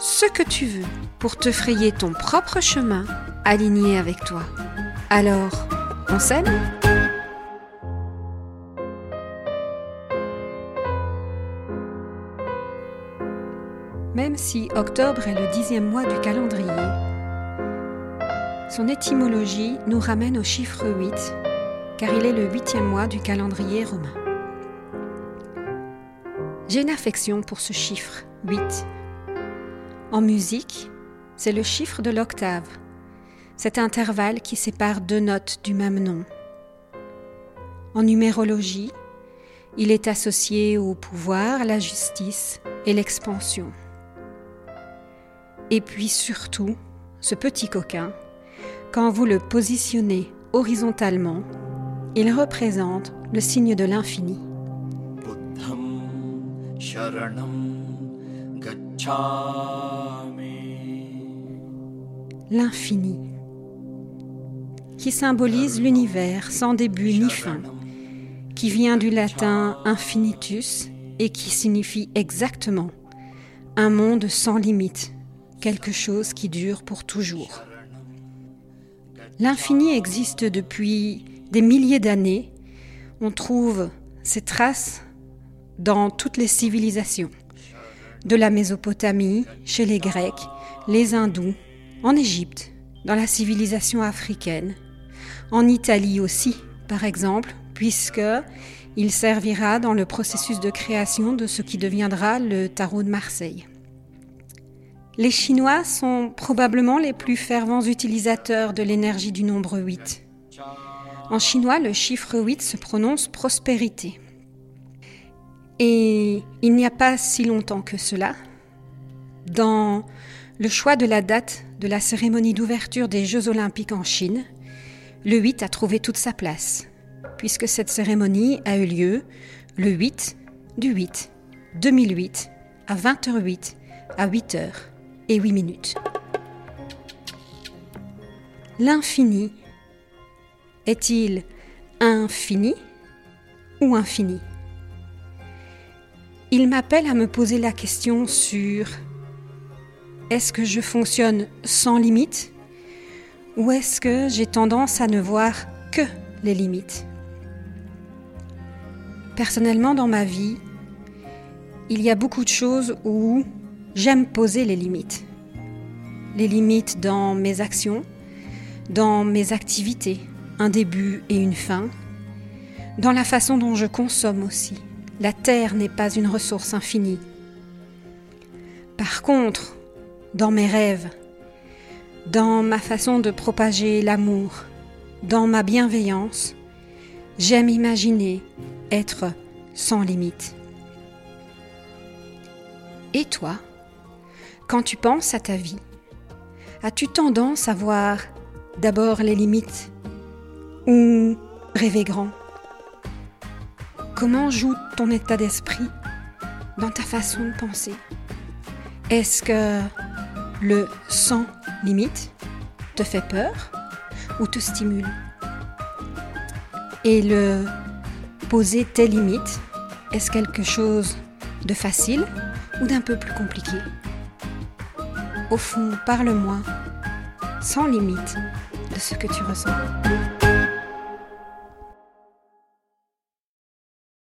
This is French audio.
ce que tu veux pour te frayer ton propre chemin aligné avec toi. Alors, on s'aime Même si octobre est le dixième mois du calendrier, son étymologie nous ramène au chiffre 8, car il est le huitième mois du calendrier romain. J'ai une affection pour ce chiffre, 8. En musique, c'est le chiffre de l'octave, cet intervalle qui sépare deux notes du même nom. En numérologie, il est associé au pouvoir, la justice et l'expansion. Et puis surtout, ce petit coquin, quand vous le positionnez horizontalement, il représente le signe de l'infini. L'infini, qui symbolise l'univers sans début ni fin, qui vient du latin infinitus et qui signifie exactement un monde sans limite, quelque chose qui dure pour toujours. L'infini existe depuis des milliers d'années. On trouve ses traces dans toutes les civilisations, de la Mésopotamie, chez les Grecs, les Hindous, en Égypte, dans la civilisation africaine, en Italie aussi, par exemple, puisque il servira dans le processus de création de ce qui deviendra le tarot de Marseille. Les Chinois sont probablement les plus fervents utilisateurs de l'énergie du nombre 8. En chinois, le chiffre 8 se prononce prospérité. Et il n'y a pas si longtemps que cela, dans le choix de la date de la cérémonie d'ouverture des Jeux olympiques en Chine, le 8 a trouvé toute sa place, puisque cette cérémonie a eu lieu le 8 du 8 2008 à 20h08 à 8h et 8 minutes. L'infini est-il infini ou infini? Il m'appelle à me poser la question sur est-ce que je fonctionne sans limite ou est-ce que j'ai tendance à ne voir que les limites? Personnellement, dans ma vie, il y a beaucoup de choses où J'aime poser les limites. Les limites dans mes actions, dans mes activités, un début et une fin, dans la façon dont je consomme aussi. La terre n'est pas une ressource infinie. Par contre, dans mes rêves, dans ma façon de propager l'amour, dans ma bienveillance, j'aime imaginer être sans limite. Et toi quand tu penses à ta vie, as-tu tendance à voir d'abord les limites ou rêver grand? Comment joue ton état d'esprit dans ta façon de penser? Est-ce que le sans limite te fait peur ou te stimule? Et le poser tes limites, est-ce quelque chose de facile ou d'un peu plus compliqué? Au fond, parle-moi, sans limite, de ce que tu ressens.